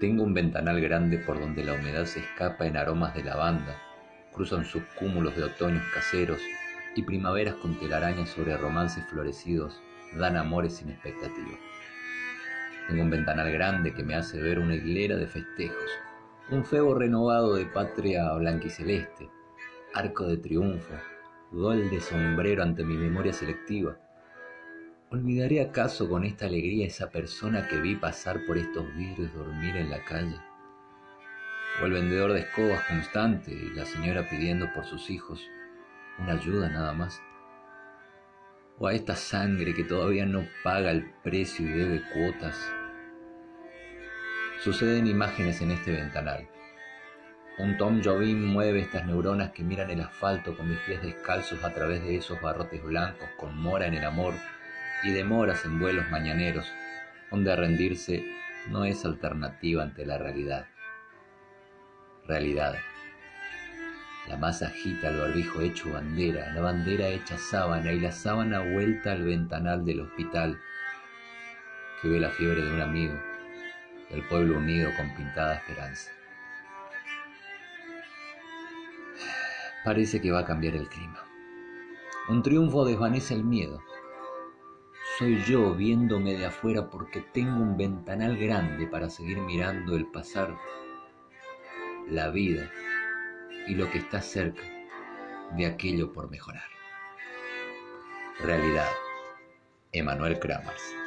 Tengo un ventanal grande por donde la humedad se escapa en aromas de lavanda, cruzan subcúmulos de otoños caseros y primaveras con telarañas sobre romances florecidos dan amores sin expectativa. Tengo un ventanal grande que me hace ver una hilera de festejos, un febo renovado de patria blanquiceleste, arco de triunfo, gol de sombrero ante mi memoria selectiva. ¿Olvidaré acaso con esta alegría esa persona que vi pasar por estos vidrios dormir en la calle? O el vendedor de escobas constante y la señora pidiendo por sus hijos una ayuda nada más. O a esta sangre que todavía no paga el precio y debe cuotas. Suceden imágenes en este ventanal. Un Tom Jobim mueve estas neuronas que miran el asfalto con mis pies descalzos a través de esos barrotes blancos con mora en el amor y demoras en vuelos mañaneros, donde rendirse no es alternativa ante la realidad. Realidad. La masa agita el barbijo hecho bandera, la bandera hecha sábana y la sábana vuelta al ventanal del hospital que ve la fiebre de un amigo, del pueblo unido con pintada esperanza. Parece que va a cambiar el clima. Un triunfo desvanece el miedo. Soy yo viéndome de afuera porque tengo un ventanal grande para seguir mirando el pasar, la vida y lo que está cerca de aquello por mejorar. Realidad. Emanuel Kramers.